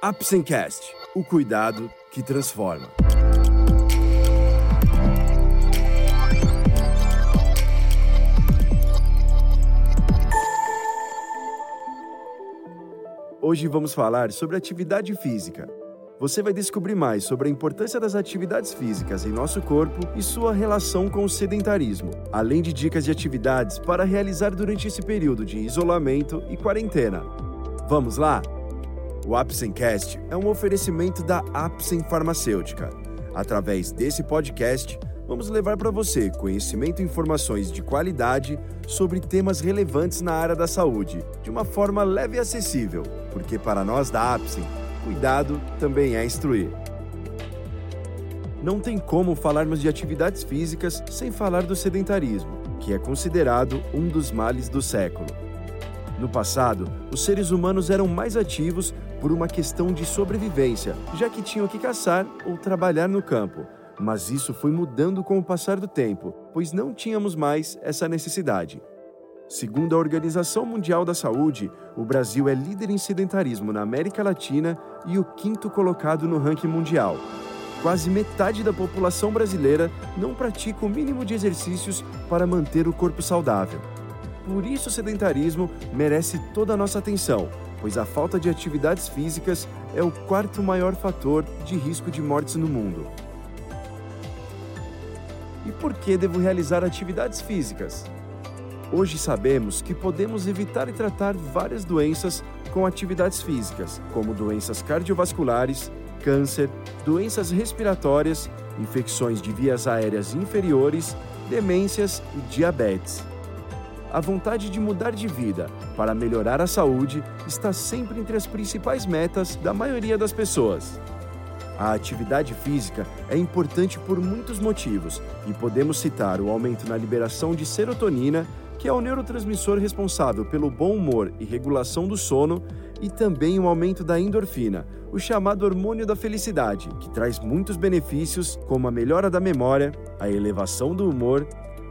Apsencast, o cuidado que transforma. Hoje vamos falar sobre atividade física. Você vai descobrir mais sobre a importância das atividades físicas em nosso corpo e sua relação com o sedentarismo, além de dicas de atividades para realizar durante esse período de isolamento e quarentena. Vamos lá? O Apsencast é um oferecimento da Apsen Farmacêutica. Através desse podcast, vamos levar para você conhecimento e informações de qualidade sobre temas relevantes na área da saúde, de uma forma leve e acessível, porque para nós da Apsen, cuidado também é instruir. Não tem como falarmos de atividades físicas sem falar do sedentarismo, que é considerado um dos males do século. No passado, os seres humanos eram mais ativos por uma questão de sobrevivência, já que tinham que caçar ou trabalhar no campo. Mas isso foi mudando com o passar do tempo, pois não tínhamos mais essa necessidade. Segundo a Organização Mundial da Saúde, o Brasil é líder em sedentarismo na América Latina e o quinto colocado no ranking mundial. Quase metade da população brasileira não pratica o mínimo de exercícios para manter o corpo saudável. Por isso, o sedentarismo merece toda a nossa atenção, pois a falta de atividades físicas é o quarto maior fator de risco de mortes no mundo. E por que devo realizar atividades físicas? Hoje sabemos que podemos evitar e tratar várias doenças com atividades físicas, como doenças cardiovasculares, câncer, doenças respiratórias, infecções de vias aéreas inferiores, demências e diabetes. A vontade de mudar de vida para melhorar a saúde está sempre entre as principais metas da maioria das pessoas. A atividade física é importante por muitos motivos e podemos citar o aumento na liberação de serotonina que é o neurotransmissor responsável pelo bom humor e regulação do sono, e também o aumento da endorfina, o chamado hormônio da felicidade, que traz muitos benefícios, como a melhora da memória, a elevação do humor,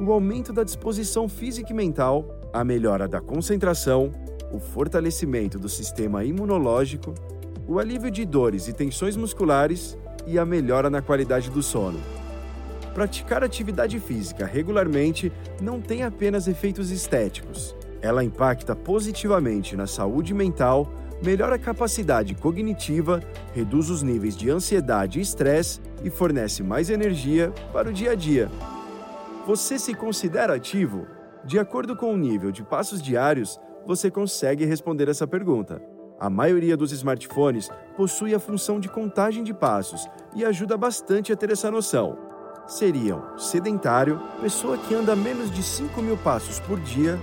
o aumento da disposição física e mental, a melhora da concentração, o fortalecimento do sistema imunológico, o alívio de dores e tensões musculares e a melhora na qualidade do sono. Praticar atividade física regularmente não tem apenas efeitos estéticos. Ela impacta positivamente na saúde mental, melhora a capacidade cognitiva, reduz os níveis de ansiedade e estresse e fornece mais energia para o dia a dia. Você se considera ativo? De acordo com o nível de passos diários, você consegue responder essa pergunta. A maioria dos smartphones possui a função de contagem de passos e ajuda bastante a ter essa noção seriam sedentário, pessoa que anda menos de 5 mil passos por dia,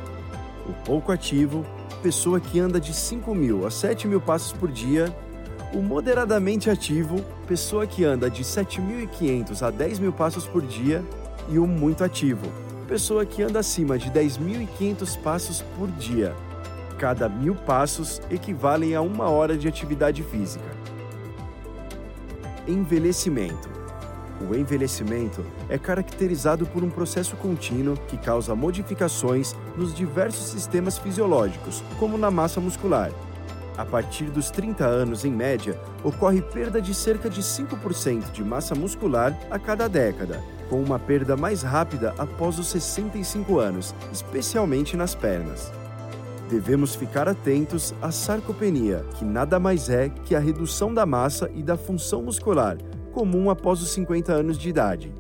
o pouco ativo, pessoa que anda de 5 mil a 7 mil passos por dia, o moderadamente ativo, pessoa que anda de 7.500 a 10 mil passos por dia, e o muito ativo, pessoa que anda acima de 10.500 passos por dia. Cada mil passos equivalem a uma hora de atividade física. Envelhecimento o envelhecimento é caracterizado por um processo contínuo que causa modificações nos diversos sistemas fisiológicos, como na massa muscular. A partir dos 30 anos, em média, ocorre perda de cerca de 5% de massa muscular a cada década, com uma perda mais rápida após os 65 anos, especialmente nas pernas. Devemos ficar atentos à sarcopenia, que nada mais é que a redução da massa e da função muscular, comum após os 50 anos de idade.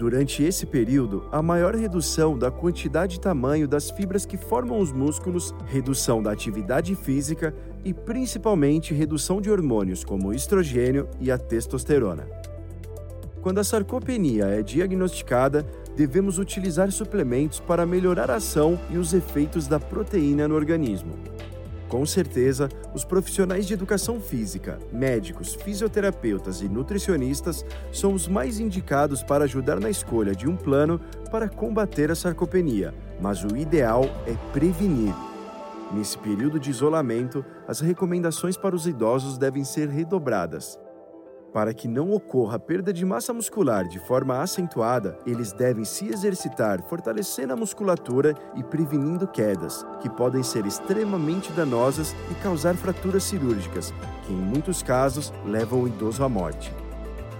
Durante esse período, a maior redução da quantidade e tamanho das fibras que formam os músculos, redução da atividade física e principalmente redução de hormônios como o estrogênio e a testosterona. Quando a sarcopenia é diagnosticada, devemos utilizar suplementos para melhorar a ação e os efeitos da proteína no organismo. Com certeza, os profissionais de educação física, médicos, fisioterapeutas e nutricionistas são os mais indicados para ajudar na escolha de um plano para combater a sarcopenia, mas o ideal é prevenir. Nesse período de isolamento, as recomendações para os idosos devem ser redobradas. Para que não ocorra perda de massa muscular de forma acentuada, eles devem se exercitar fortalecendo a musculatura e prevenindo quedas, que podem ser extremamente danosas e causar fraturas cirúrgicas, que em muitos casos levam o idoso à morte.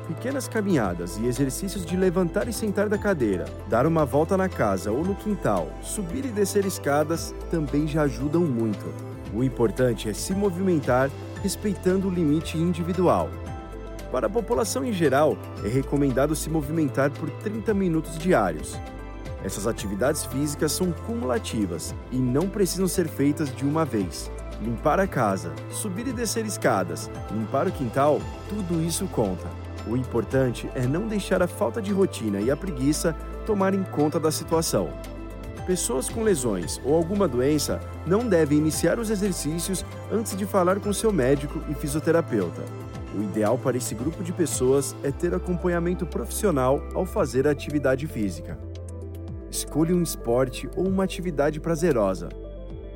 Pequenas caminhadas e exercícios de levantar e sentar da cadeira, dar uma volta na casa ou no quintal, subir e descer escadas também já ajudam muito. O importante é se movimentar respeitando o limite individual para a população em geral, é recomendado se movimentar por 30 minutos diários. Essas atividades físicas são cumulativas e não precisam ser feitas de uma vez. Limpar a casa, subir e descer escadas, limpar o quintal, tudo isso conta. O importante é não deixar a falta de rotina e a preguiça tomarem conta da situação. Pessoas com lesões ou alguma doença não devem iniciar os exercícios antes de falar com seu médico e fisioterapeuta. O ideal para esse grupo de pessoas é ter acompanhamento profissional ao fazer a atividade física. Escolha um esporte ou uma atividade prazerosa.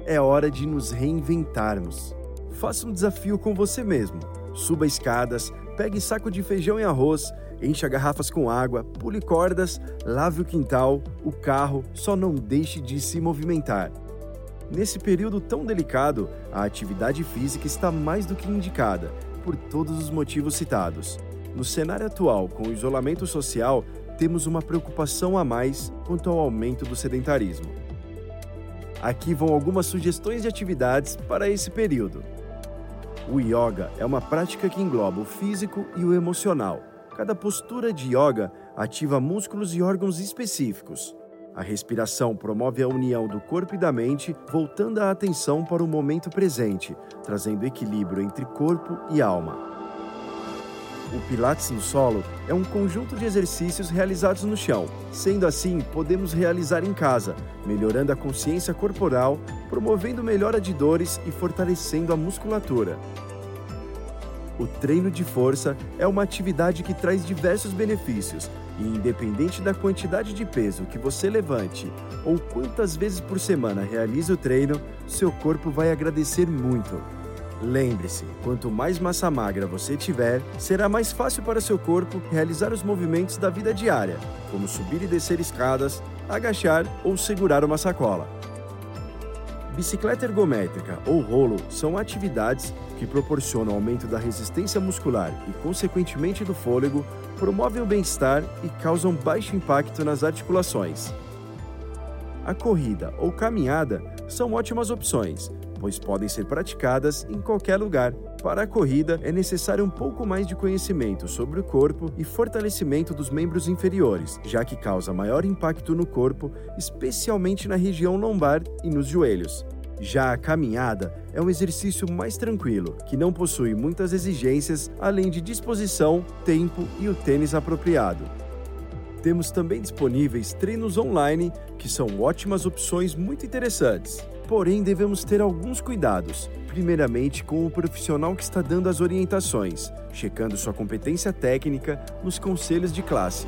É hora de nos reinventarmos. Faça um desafio com você mesmo. Suba escadas, pegue saco de feijão e arroz, encha garrafas com água, pule cordas, lave o quintal, o carro, só não deixe de se movimentar. Nesse período tão delicado, a atividade física está mais do que indicada por todos os motivos citados. No cenário atual, com o isolamento social, temos uma preocupação a mais quanto ao aumento do sedentarismo. Aqui vão algumas sugestões de atividades para esse período. O yoga é uma prática que engloba o físico e o emocional. Cada postura de yoga ativa músculos e órgãos específicos. A respiração promove a união do corpo e da mente, voltando a atenção para o momento presente, trazendo equilíbrio entre corpo e alma. O Pilates no solo é um conjunto de exercícios realizados no chão. Sendo assim, podemos realizar em casa, melhorando a consciência corporal, promovendo melhora de dores e fortalecendo a musculatura. O treino de força é uma atividade que traz diversos benefícios, e independente da quantidade de peso que você levante ou quantas vezes por semana realize o treino, seu corpo vai agradecer muito. Lembre-se, quanto mais massa magra você tiver, será mais fácil para seu corpo realizar os movimentos da vida diária, como subir e descer escadas, agachar ou segurar uma sacola. Bicicleta ergométrica ou rolo são atividades que proporcionam aumento da resistência muscular e, consequentemente, do fôlego, promovem o bem-estar e causam baixo impacto nas articulações. A corrida ou caminhada são ótimas opções, pois podem ser praticadas em qualquer lugar. Para a corrida, é necessário um pouco mais de conhecimento sobre o corpo e fortalecimento dos membros inferiores, já que causa maior impacto no corpo, especialmente na região lombar e nos joelhos. Já a caminhada é um exercício mais tranquilo, que não possui muitas exigências além de disposição, tempo e o tênis apropriado. Temos também disponíveis treinos online, que são ótimas opções muito interessantes. Porém, devemos ter alguns cuidados. Primeiramente, com o profissional que está dando as orientações, checando sua competência técnica nos conselhos de classe.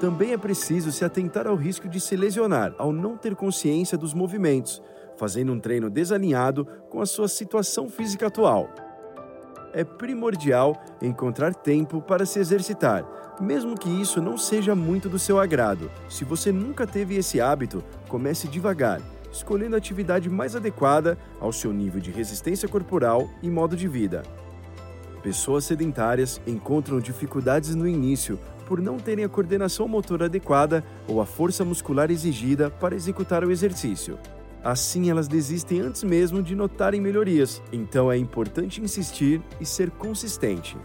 Também é preciso se atentar ao risco de se lesionar ao não ter consciência dos movimentos, fazendo um treino desalinhado com a sua situação física atual. É primordial encontrar tempo para se exercitar, mesmo que isso não seja muito do seu agrado. Se você nunca teve esse hábito, comece devagar, escolhendo a atividade mais adequada ao seu nível de resistência corporal e modo de vida. Pessoas sedentárias encontram dificuldades no início por não terem a coordenação motora adequada ou a força muscular exigida para executar o exercício. Assim, elas desistem antes mesmo de notarem melhorias, então é importante insistir e ser consistente.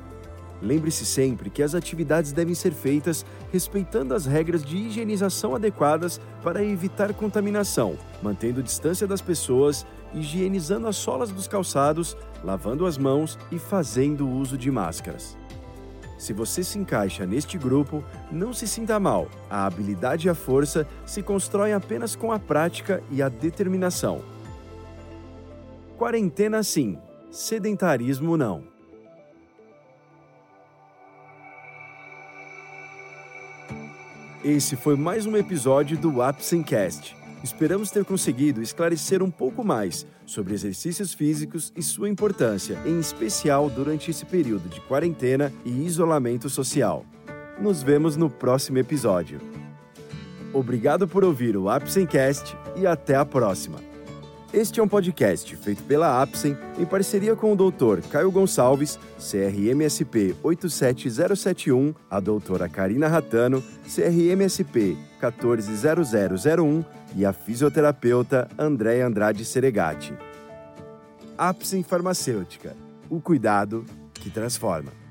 Lembre-se sempre que as atividades devem ser feitas respeitando as regras de higienização adequadas para evitar contaminação, mantendo distância das pessoas, higienizando as solas dos calçados, lavando as mãos e fazendo uso de máscaras. Se você se encaixa neste grupo, não se sinta mal. A habilidade e a força se constroem apenas com a prática e a determinação. Quarentena sim, sedentarismo não. Esse foi mais um episódio do Apsencast Esperamos ter conseguido esclarecer um pouco mais sobre exercícios físicos e sua importância, em especial durante esse período de quarentena e isolamento social. Nos vemos no próximo episódio. Obrigado por ouvir o Apsencast e até a próxima. Este é um podcast feito pela Apsen em parceria com o Dr. Caio Gonçalves, CRMSP 87071, a doutora Karina Ratano, CRMSP 140001 e a fisioterapeuta Andréa Andrade Seregati. Apsen Farmacêutica, o cuidado que transforma.